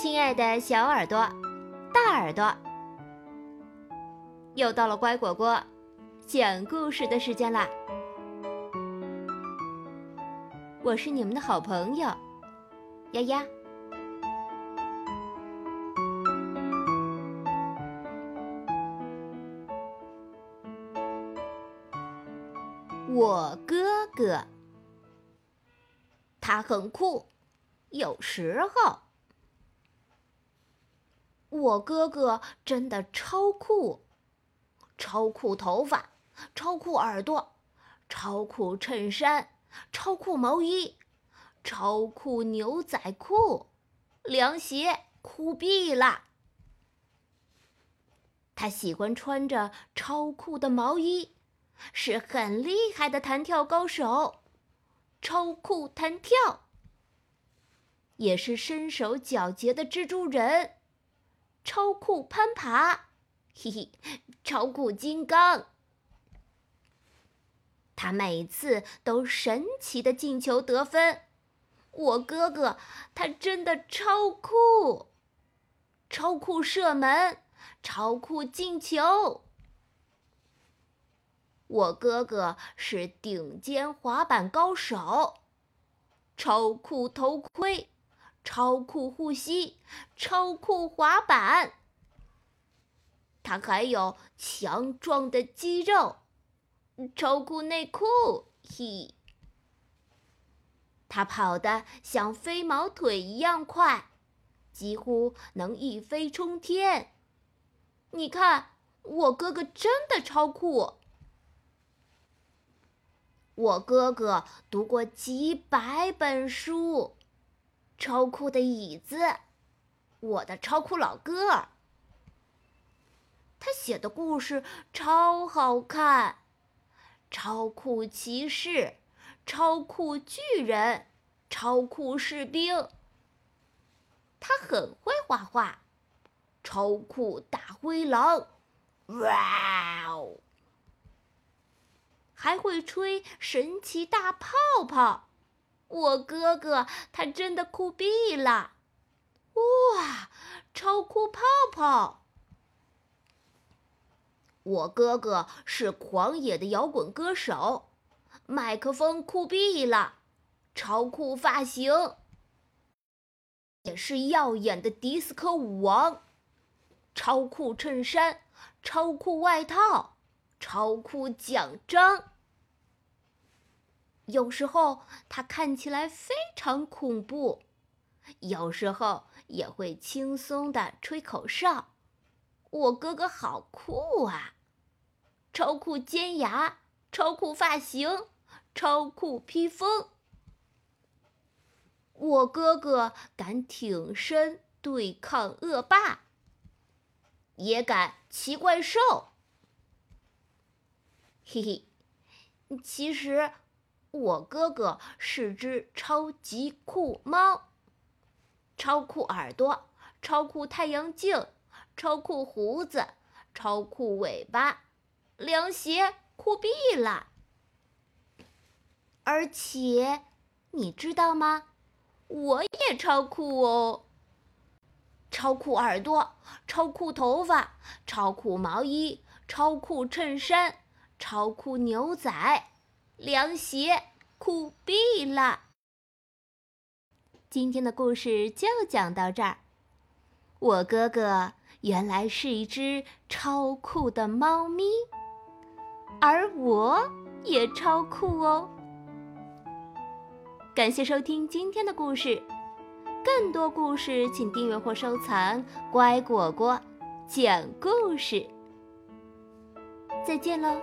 亲爱的小耳朵、大耳朵，又到了乖果果讲故事的时间啦！我是你们的好朋友丫丫。我哥哥，他很酷，有时候。我哥哥真的超酷，超酷头发，超酷耳朵，超酷衬衫，超酷毛衣，超酷牛仔裤，凉鞋酷毙了。他喜欢穿着超酷的毛衣，是很厉害的弹跳高手，超酷弹跳，也是身手矫捷的蜘蛛人。超酷攀爬，嘿嘿，超酷金刚。他每次都神奇的进球得分。我哥哥他真的超酷，超酷射门，超酷进球。我哥哥是顶尖滑板高手，超酷头盔。超酷护膝，超酷滑板。他还有强壮的肌肉，超酷内裤，嘿。他跑得像飞毛腿一样快，几乎能一飞冲天。你看，我哥哥真的超酷。我哥哥读过几百本书。超酷的椅子，我的超酷老哥。他写的故事超好看，超酷骑士，超酷巨人，超酷士兵。他很会画画，超酷大灰狼，哇哦！还会吹神奇大泡泡。我哥哥他真的酷毙了！哇，超酷泡泡！我哥哥是狂野的摇滚歌手，麦克风酷毙了，超酷发型，也是耀眼的迪斯科舞王，超酷衬衫，超酷外套，超酷奖章。有时候他看起来非常恐怖，有时候也会轻松的吹口哨。我哥哥好酷啊！超酷尖牙，超酷发型，超酷披风。我哥哥敢挺身对抗恶霸，也敢骑怪兽。嘿嘿，其实。我哥哥是只超级酷猫，超酷耳朵，超酷太阳镜，超酷胡子，超酷尾巴，凉鞋酷毙了。而且，你知道吗？我也超酷哦！超酷耳朵，超酷头发，超酷毛衣，超酷衬衫，超酷牛仔。凉鞋酷毙了！今天的故事就讲到这儿。我哥哥原来是一只超酷的猫咪，而我也超酷哦。感谢收听今天的故事，更多故事请订阅或收藏“乖果果讲故事”。再见喽！